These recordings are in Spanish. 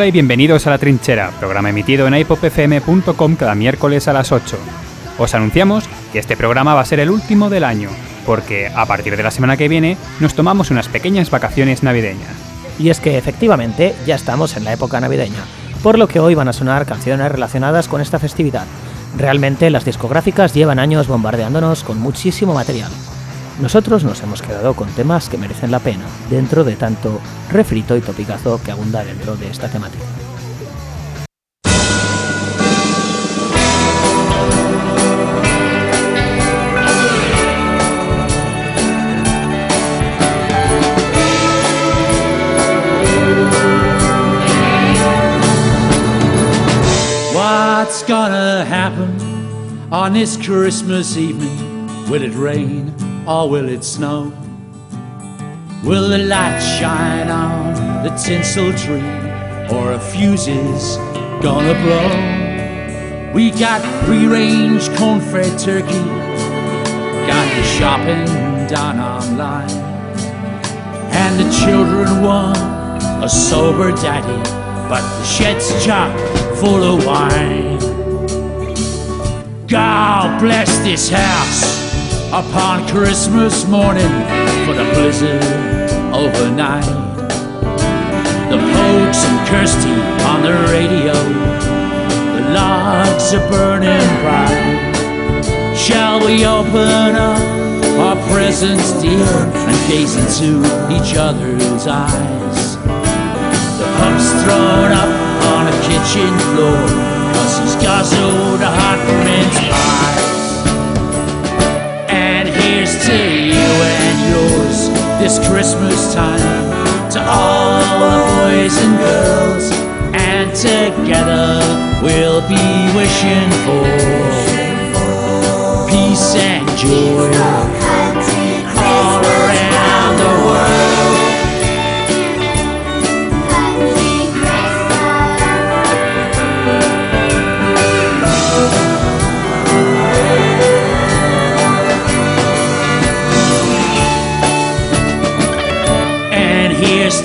Hola y bienvenidos a La Trinchera, programa emitido en ipopfm.com cada miércoles a las 8. Os anunciamos que este programa va a ser el último del año, porque a partir de la semana que viene nos tomamos unas pequeñas vacaciones navideñas. Y es que efectivamente ya estamos en la época navideña, por lo que hoy van a sonar canciones relacionadas con esta festividad. Realmente las discográficas llevan años bombardeándonos con muchísimo material. Nosotros nos hemos quedado con temas que merecen la pena, dentro de tanto refrito y topicazo que abunda dentro de esta temática. What's gonna happen on this Christmas evening? Will it rain? Or will it snow? Will the light shine on the tinsel tree or a fuse is gonna blow? We got free range corn fed turkey, got the shopping done online, and the children want a sober daddy, but the shed's chock full of wine. God bless this house upon Christmas morning for the blizzard overnight. The Pokes and Kirsty on the radio, the logs are burning bright. Shall we open up our presents, dear, and gaze into each other's eyes? The pup's thrown up on a kitchen floor, cause he's guzzled a hot mince pie this Christmas time. To all the boys and girls, and together we'll be wishing for peace and joy.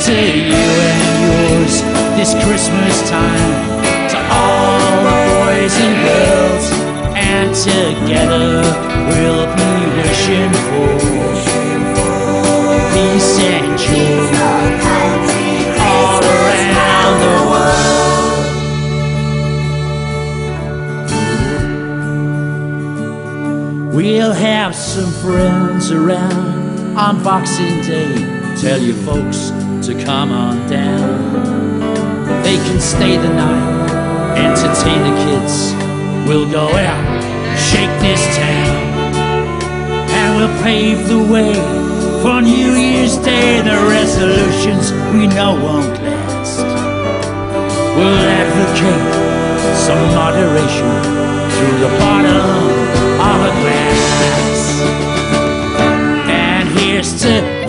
To you and yours this Christmas time. To all the boys and girls, and together we'll be wishing for peace and joy all around the world. We'll have some friends around on Boxing Day. Tell your folks to come on down. They can stay the night, entertain the kids. We'll go out, shake this town, and we'll pave the way for New Year's Day. The resolutions we know won't last. We'll advocate some moderation through the bottom of a glass. And here's to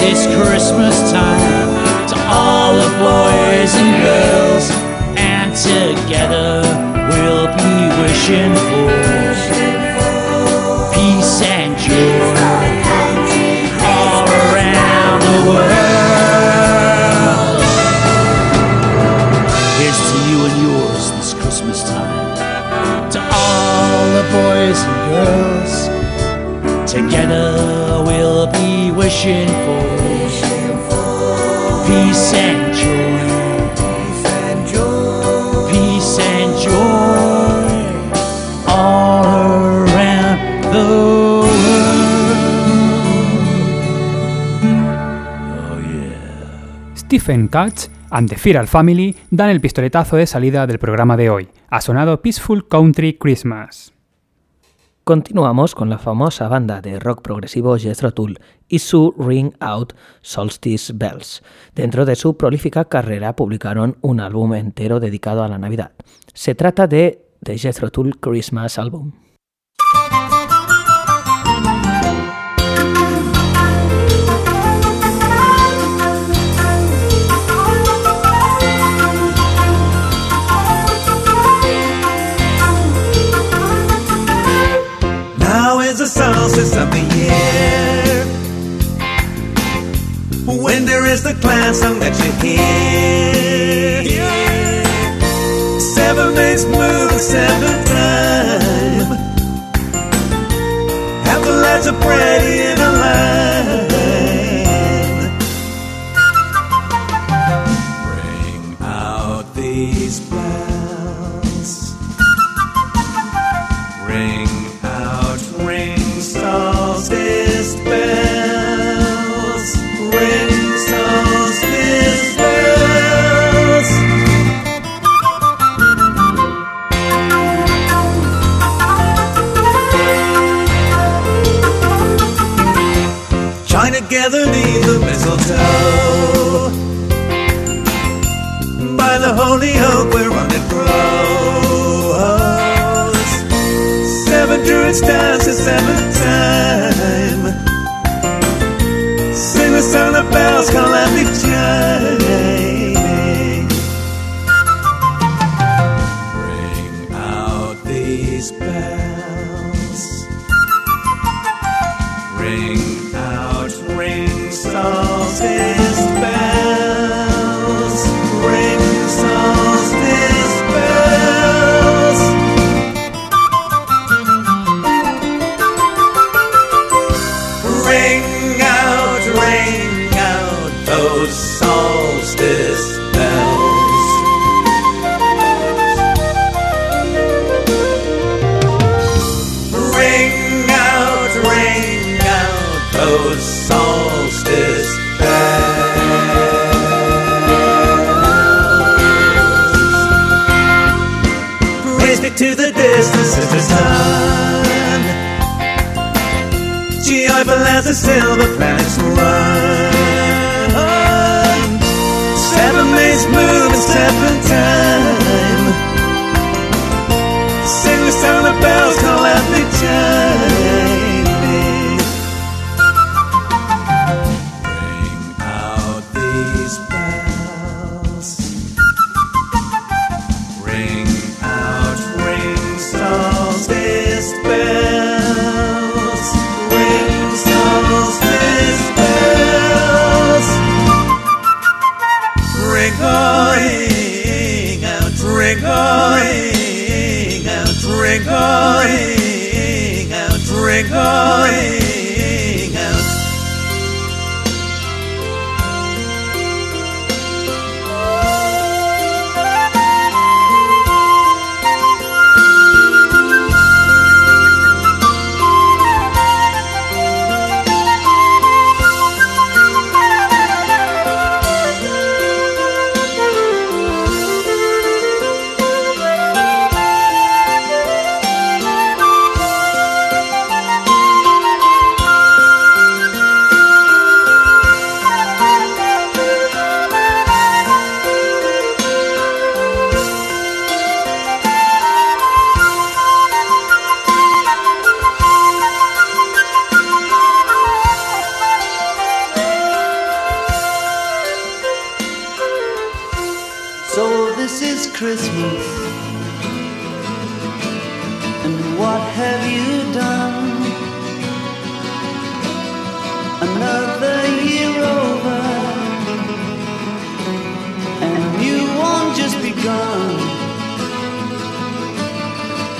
this Christmas time to all the boys and girls, and together we'll be wishing for peace and joy all around the world. Here's to you and yours this Christmas time, to all the boys and girls, together we'll wishing for peace and. Stephen Katz and the Feral Family dan el pistoletazo de salida del programa de hoy. Ha sonado Peaceful Country Christmas. Continuamos con la famosa banda de rock progresivo Jethro Tull y su Ring Out Solstice Bells. Dentro de su prolífica carrera publicaron un álbum entero dedicado a la Navidad. Se trata de The Jethro Tull Christmas Album. is the clan song that you hear. Yeah. Seven days move seven time. Have the lads are bread in a line. Join together neath the mistletoe. By the holy oak where it grows. Seven druids dance at seventh time. Sing the sound of bells calamity chiming. till the planets run. Seven days move and seven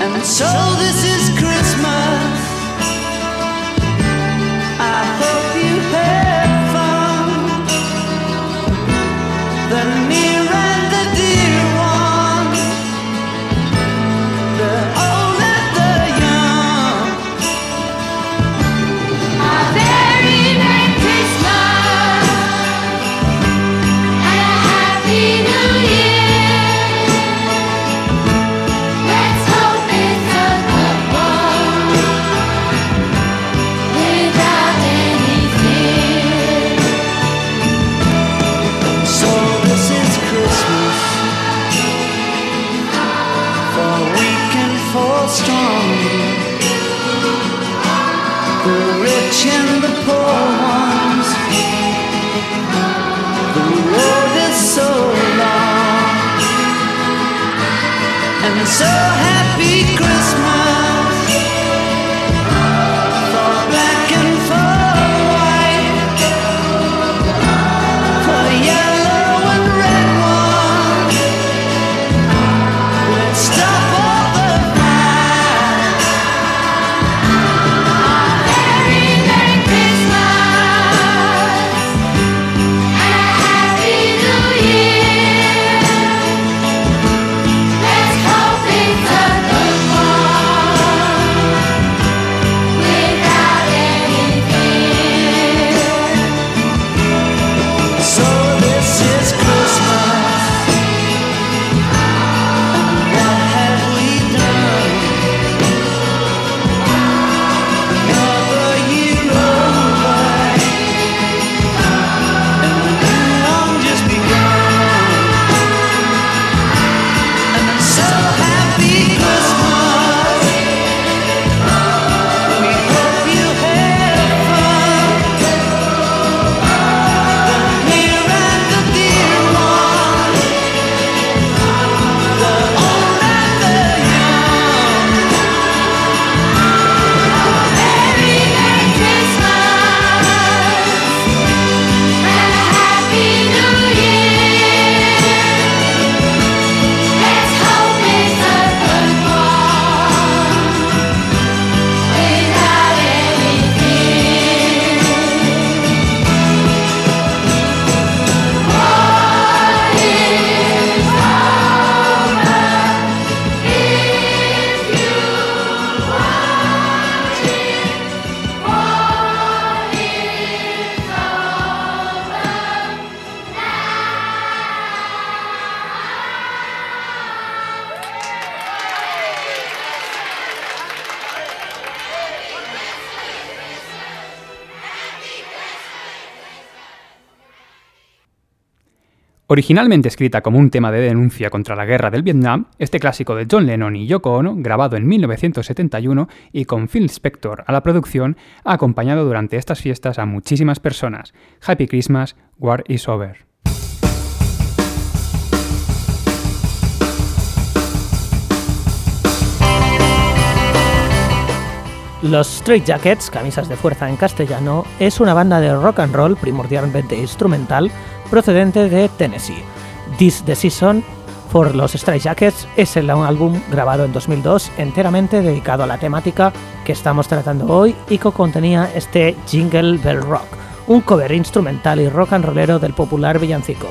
And so this is Christmas. Originalmente escrita como un tema de denuncia contra la guerra del Vietnam, este clásico de John Lennon y Yoko Ono, grabado en 1971 y con Phil Spector a la producción, ha acompañado durante estas fiestas a muchísimas personas. Happy Christmas, War is Over. Los Straight Jackets, camisas de fuerza en castellano, es una banda de rock and roll primordialmente instrumental procedente de Tennessee. This the Season for los Straight Jackets es el álbum grabado en 2002 enteramente dedicado a la temática que estamos tratando hoy y que contenía este Jingle Bell Rock, un cover instrumental y rock and rollero del popular villancico.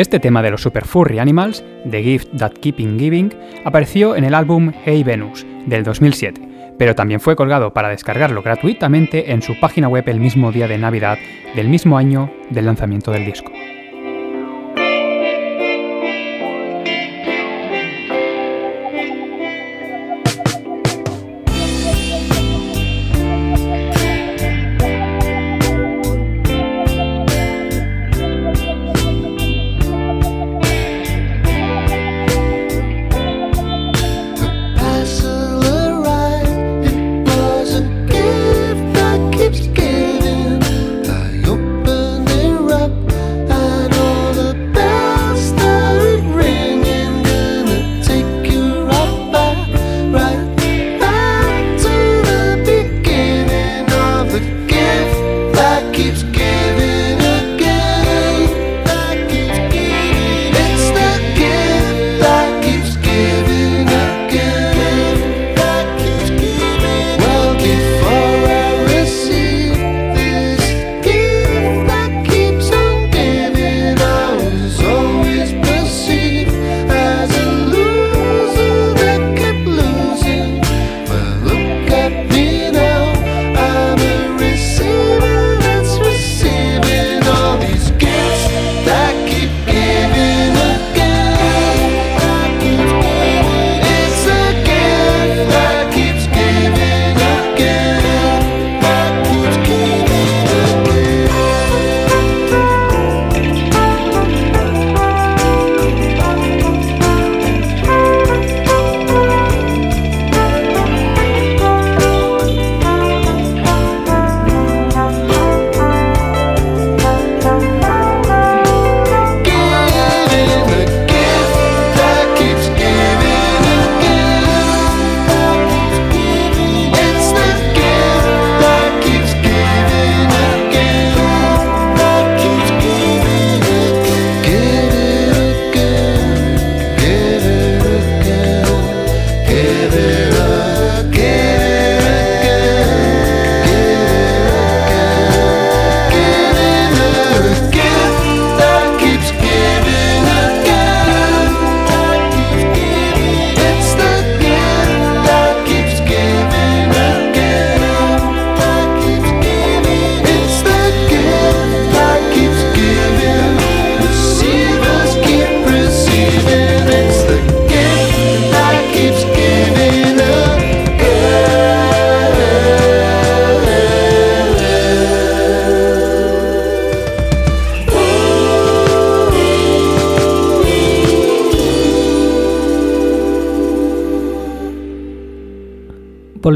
Este tema de los Super Furry Animals, The Gift That Keeping Giving, apareció en el álbum Hey Venus del 2007, pero también fue colgado para descargarlo gratuitamente en su página web el mismo día de Navidad del mismo año del lanzamiento del disco.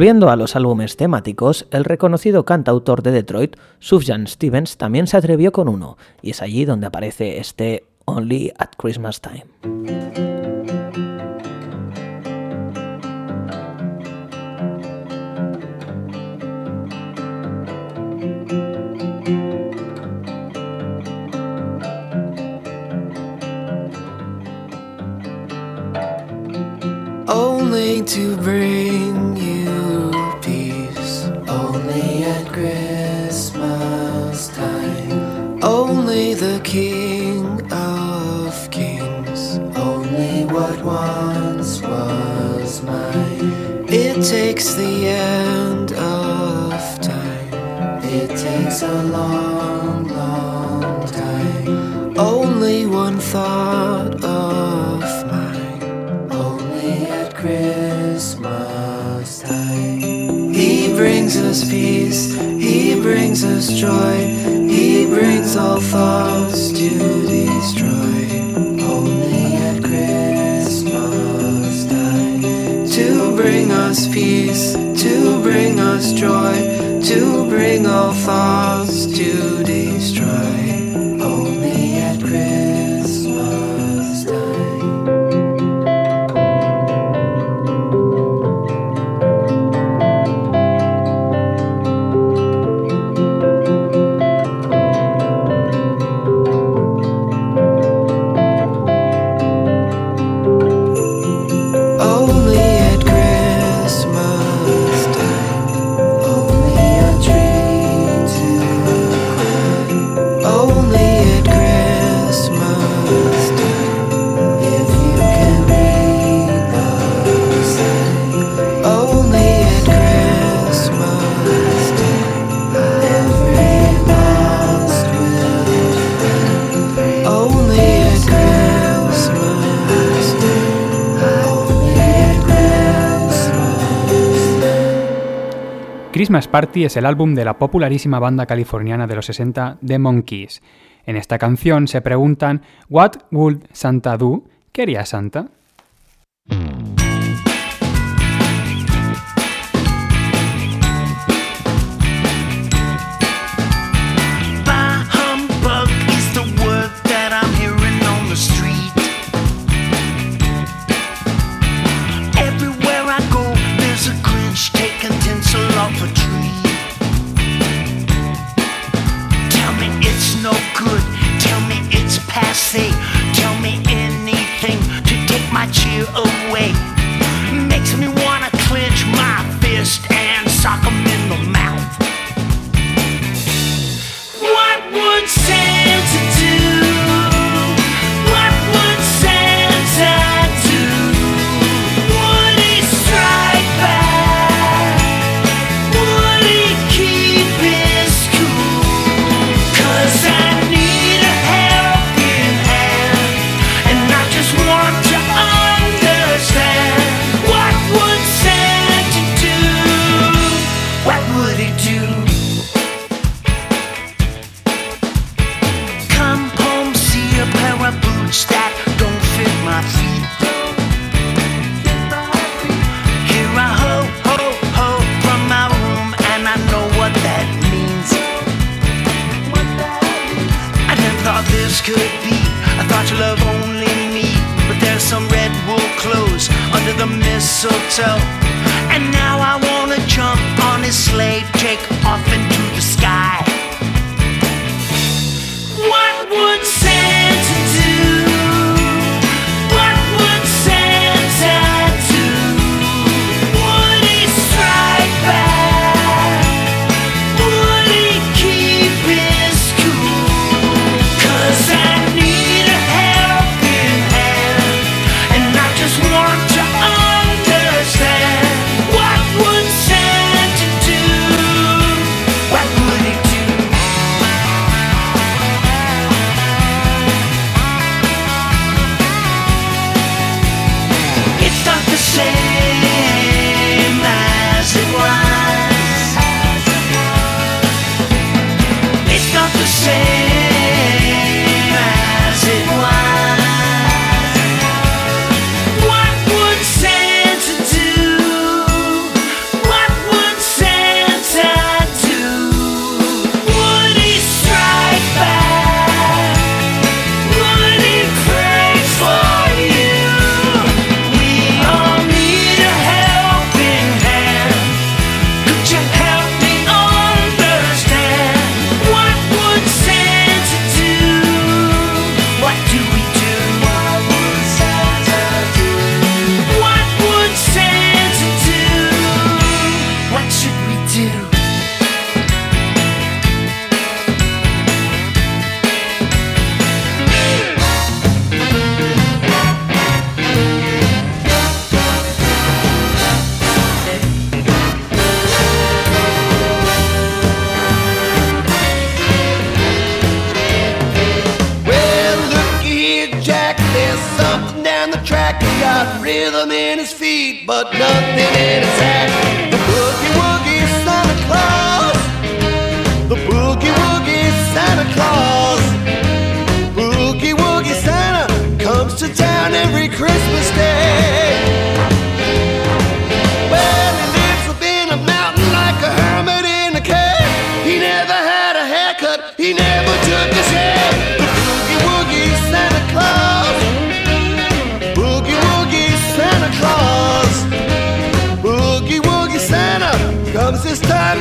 Volviendo a los álbumes temáticos, el reconocido cantautor de Detroit, Sufjan Stevens, también se atrevió con uno, y es allí donde aparece este Only at Christmas Time. Only to. All thoughts to destroy. Only at Christmas time. To bring us peace, to bring us joy, to bring all thoughts. Christmas Party es el álbum de la popularísima banda californiana de los 60 The Monkees. En esta canción se preguntan What would Santa do? ¿Qué haría Santa? Away.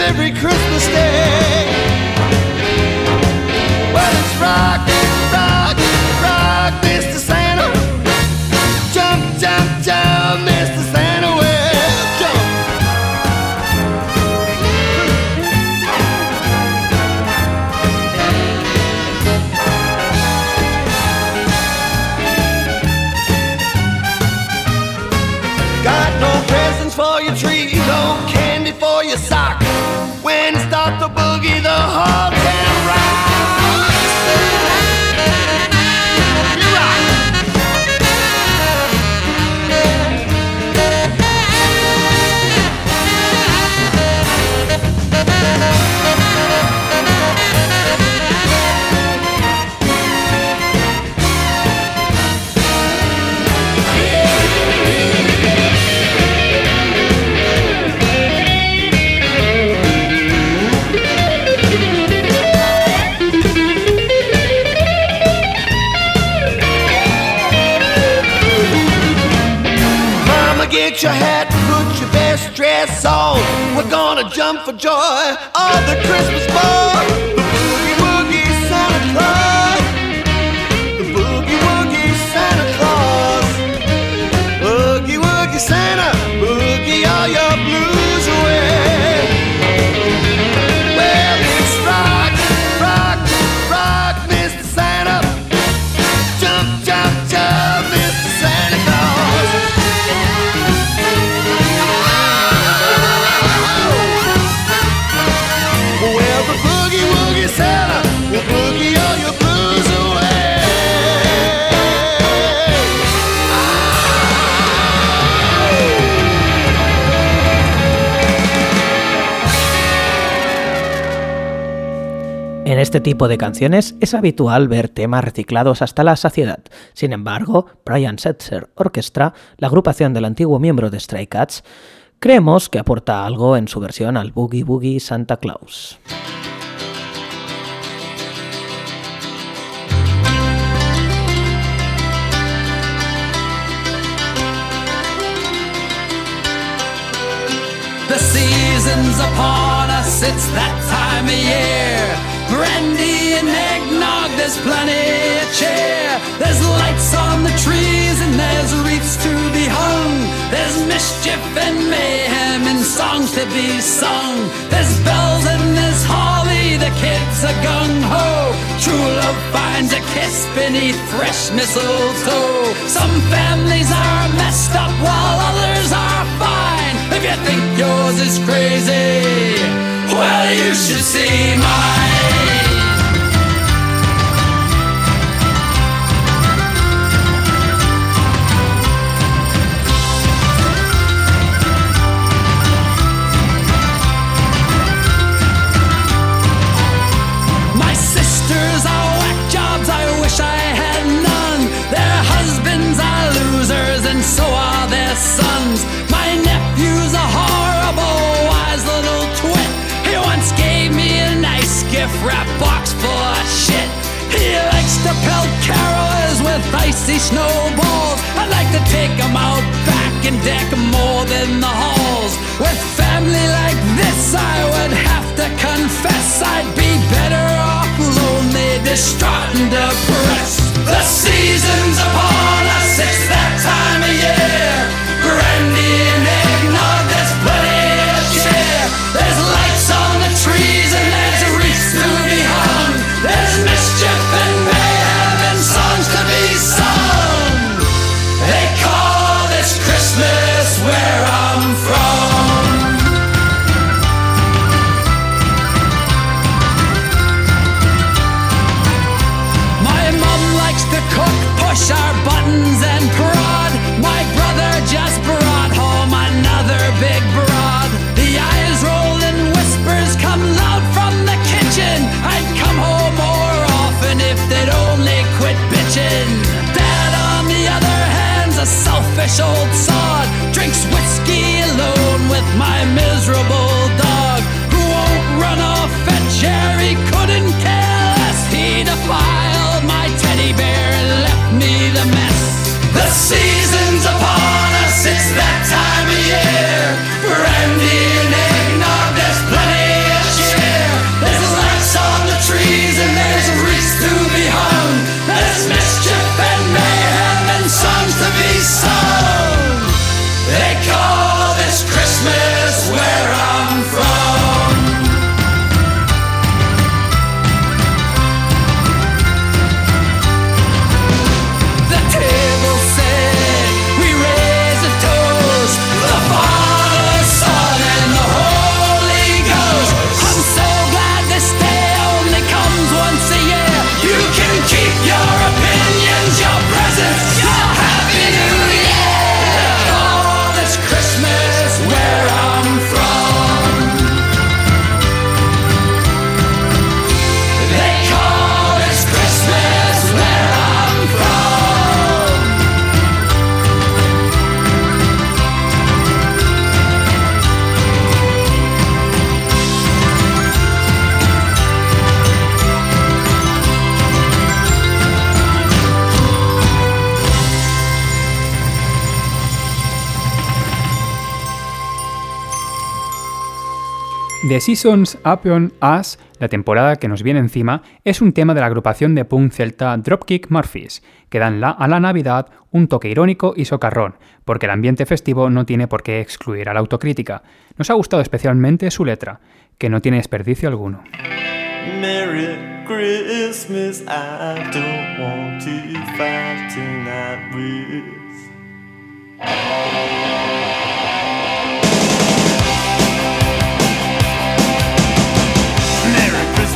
Every Christmas day. Gonna jump for joy of the Christmas ball. Este tipo de canciones es habitual ver temas reciclados hasta la saciedad. Sin embargo, Brian Setzer Orchestra, la agrupación del antiguo miembro de Stray Cats, creemos que aporta algo en su versión al Boogie Boogie Santa Claus. Brandy and eggnog, there's plenty of cheer. There's lights on the trees and there's wreaths to be hung. There's mischief and mayhem and songs to be sung. There's bells and there's holly, the kids are gung ho. True love finds a kiss beneath fresh mistletoe. Some families are messed up while others are fine. If you think yours is crazy, well, you should see mine. Back deck more than the halls. With family like this, I would have to confess I'd be better off lonely, distraught, and depressed. The season's upon rich old sod. Drinks whiskey alone with my miserable The Seasons Upon Us, la temporada que nos viene encima, es un tema de la agrupación de punk celta Dropkick Murphys, que dan la- a la Navidad un toque irónico y socarrón, porque el ambiente festivo no tiene por qué excluir a la autocrítica. Nos ha gustado especialmente su letra, que no tiene desperdicio alguno.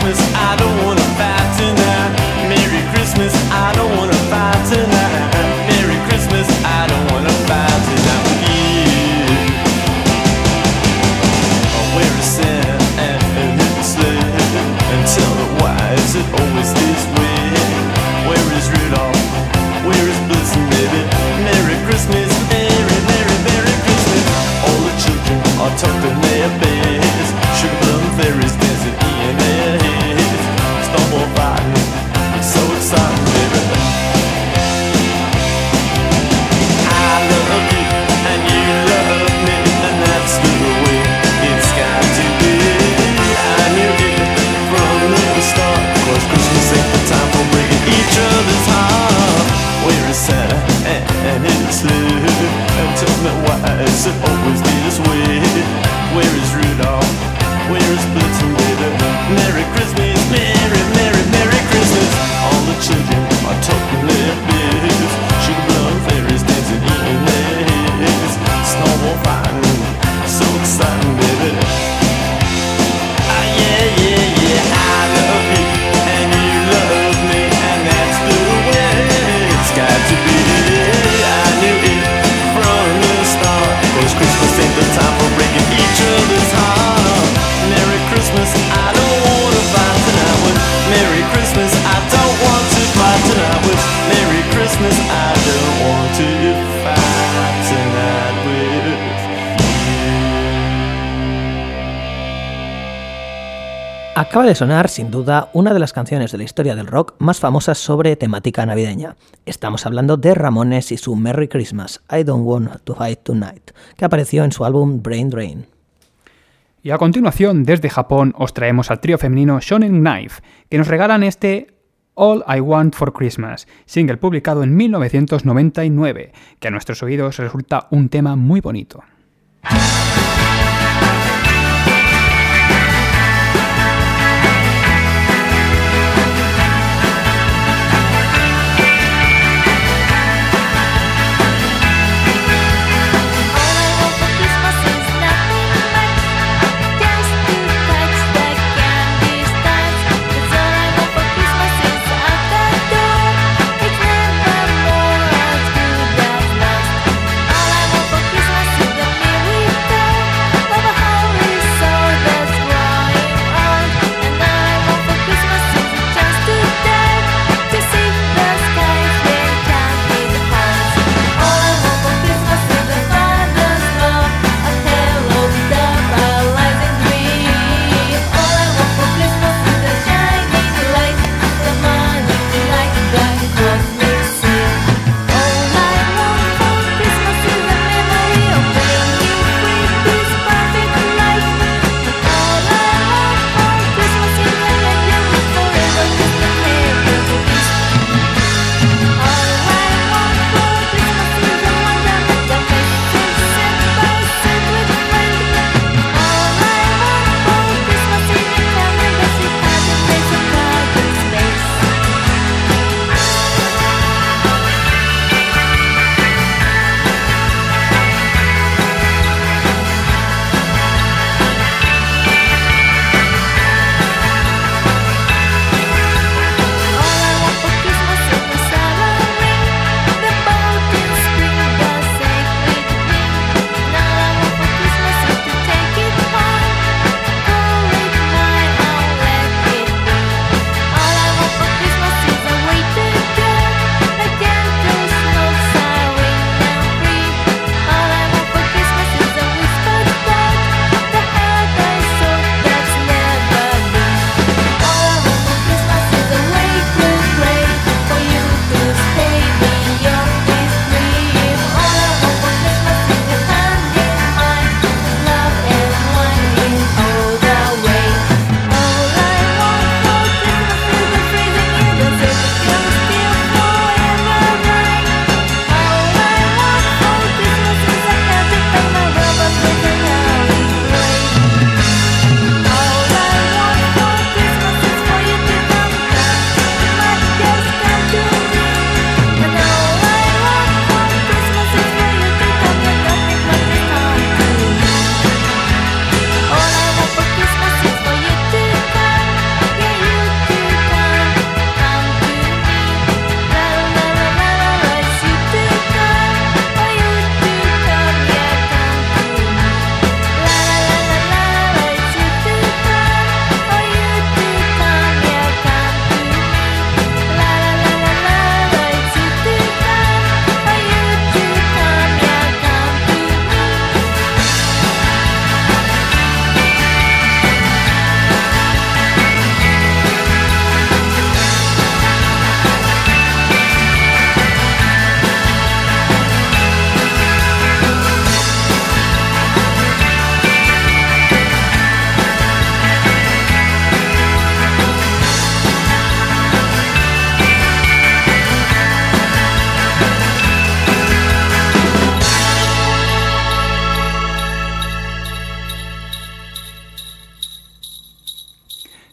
Christmas, I don't wanna fight tonight. Merry Christmas, I don't wanna fight tonight. Merry Christmas, I don't wanna fight tonight with you. Where is Santa and his sled? And tell me why is it always this way? Where is Rudolph? Where is Blitzen, baby? Merry Christmas, Merry, Merry, Merry Christmas. All the children are tucked in their beds. Sugar plum fairies why is it always this way? De sonar, sin duda, una de las canciones de la historia del rock más famosas sobre temática navideña. Estamos hablando de Ramones y su Merry Christmas, I Don't Want to Hide Tonight, que apareció en su álbum Brain Drain. Y a continuación, desde Japón, os traemos al trío femenino Shonen Knife, que nos regalan este All I Want for Christmas, single publicado en 1999, que a nuestros oídos resulta un tema muy bonito.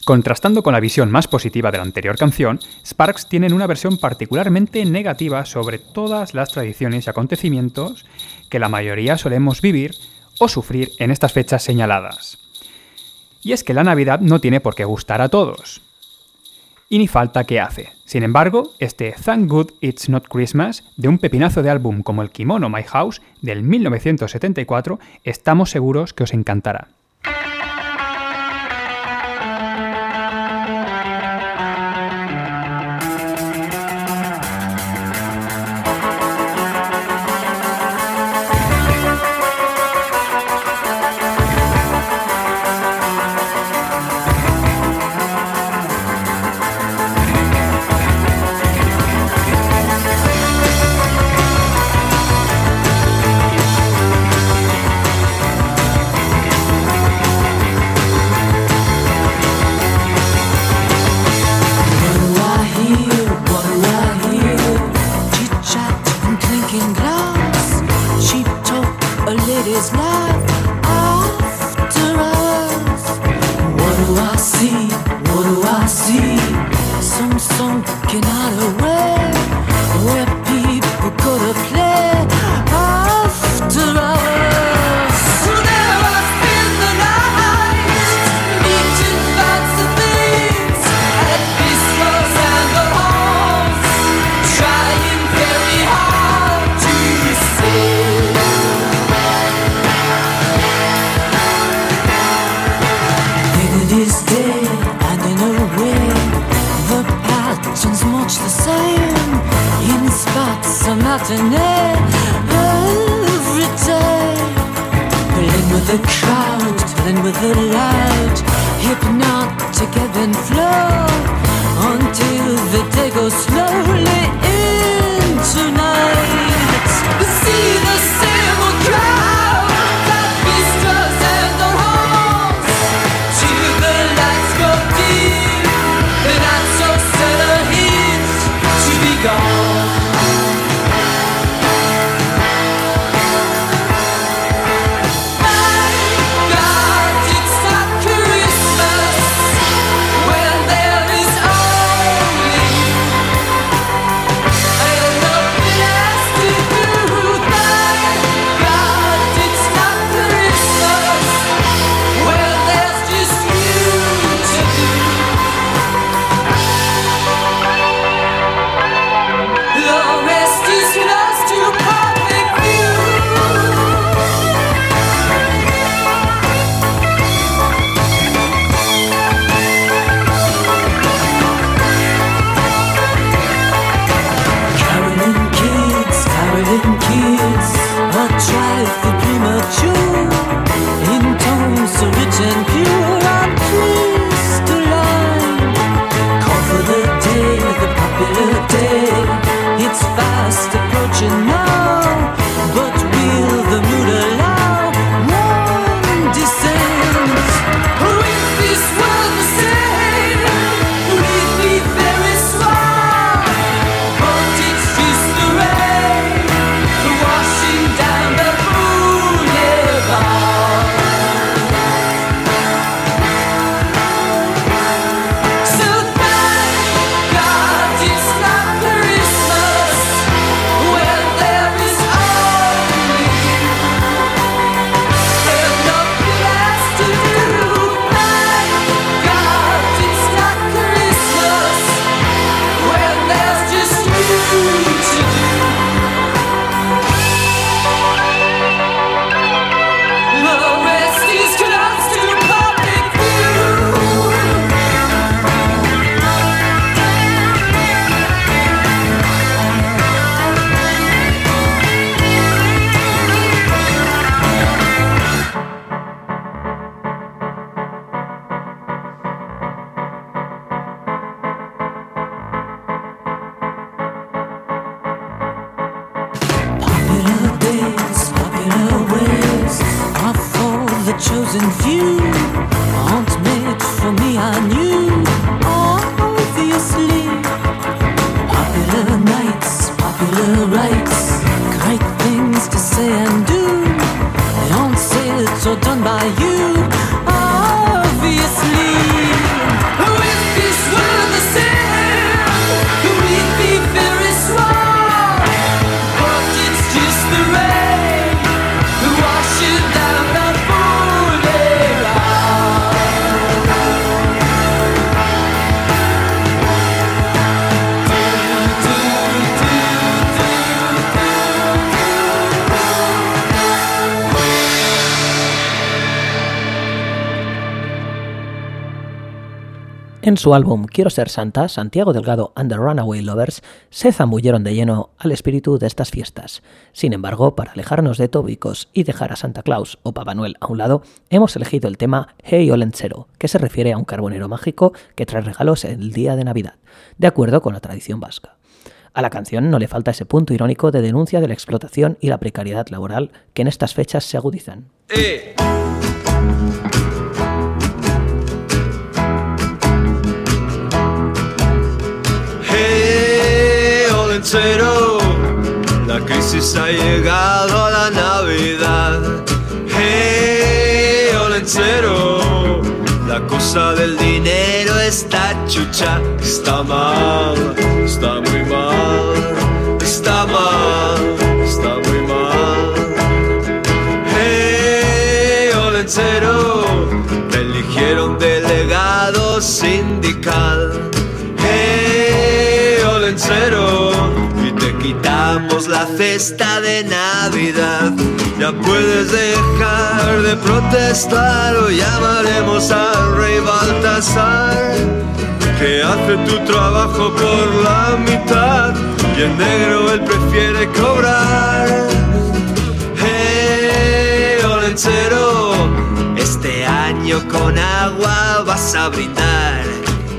Contrastando con la visión más positiva de la anterior canción, Sparks tienen una versión particularmente negativa sobre todas las tradiciones y acontecimientos que la mayoría solemos vivir o sufrir en estas fechas señaladas. Y es que la Navidad no tiene por qué gustar a todos. Y ni falta que hace. Sin embargo, este Thank Good It's Not Christmas de un pepinazo de álbum como el Kimono My House del 1974 estamos seguros que os encantará. En su álbum Quiero ser Santa, Santiago Delgado and the Runaway Lovers se zambulleron de lleno al espíritu de estas fiestas. Sin embargo, para alejarnos de tópicos y dejar a Santa Claus o Papá Noel a un lado, hemos elegido el tema Hey Olenchero, que se refiere a un carbonero mágico que trae regalos el día de Navidad, de acuerdo con la tradición vasca. A la canción no le falta ese punto irónico de denuncia de la explotación y la precariedad laboral que en estas fechas se agudizan. Eh. Crisis ha llegado la Navidad. Hey, Olencero, la cosa del dinero está chucha, está mal, está muy mal, la cesta de Navidad. Ya puedes dejar de protestar o llamaremos al rey Baltasar que hace tu trabajo por la mitad y en negro él prefiere cobrar. Hey, Olencero, este año con agua vas a brindar.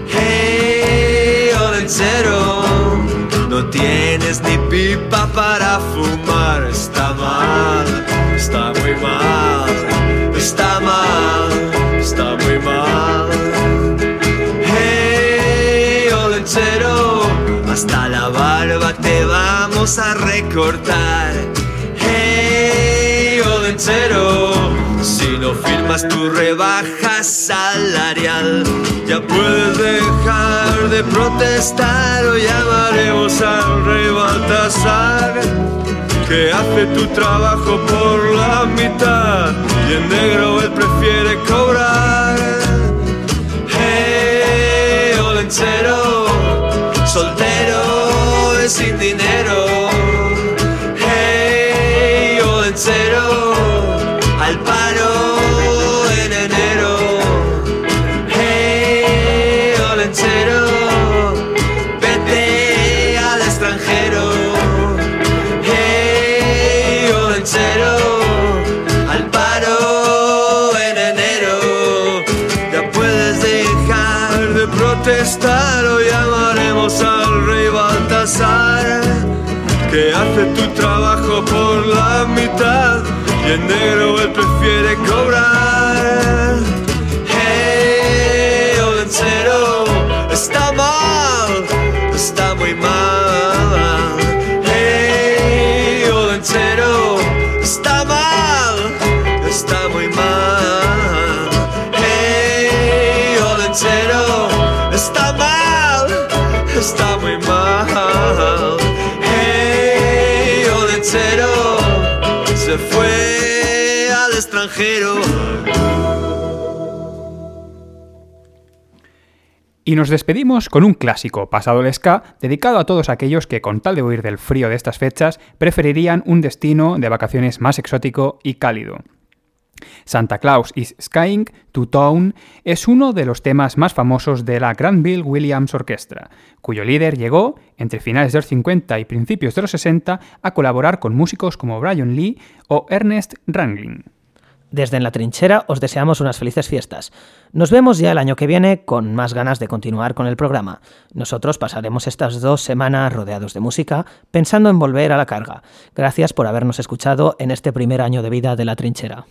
Hey, Olencero, no tienes ni pipa para fumar. Está mal, está muy mal, está mal, está muy mal. Hey, Olencero, hasta la barba te vamos a recortar. Hey, Olencero, si no firmas tu rebaja salarial, ya puedes dejar de protestar o llamaremos al rey que hace tu trabajo por la mitad y en negro él prefiere cobrar. Hey, Olencero, soltero sin dinero. Hey, Olencero, hace tu trabajo por la mitad y en negro él prefiere cobrar. Y nos despedimos con un clásico pasado el ska, dedicado a todos aquellos que con tal de huir del frío de estas fechas preferirían un destino de vacaciones más exótico y cálido. Santa Claus is Skying to Town es uno de los temas más famosos de la Granville Williams Orchestra, cuyo líder llegó, entre finales de los 50 y principios de los 60, a colaborar con músicos como Brian Lee o Ernest Ranglin. Desde en la trinchera os deseamos unas felices fiestas. Nos vemos ya el año que viene con más ganas de continuar con el programa. Nosotros pasaremos estas dos semanas rodeados de música, pensando en volver a la carga. Gracias por habernos escuchado en este primer año de vida de la trinchera.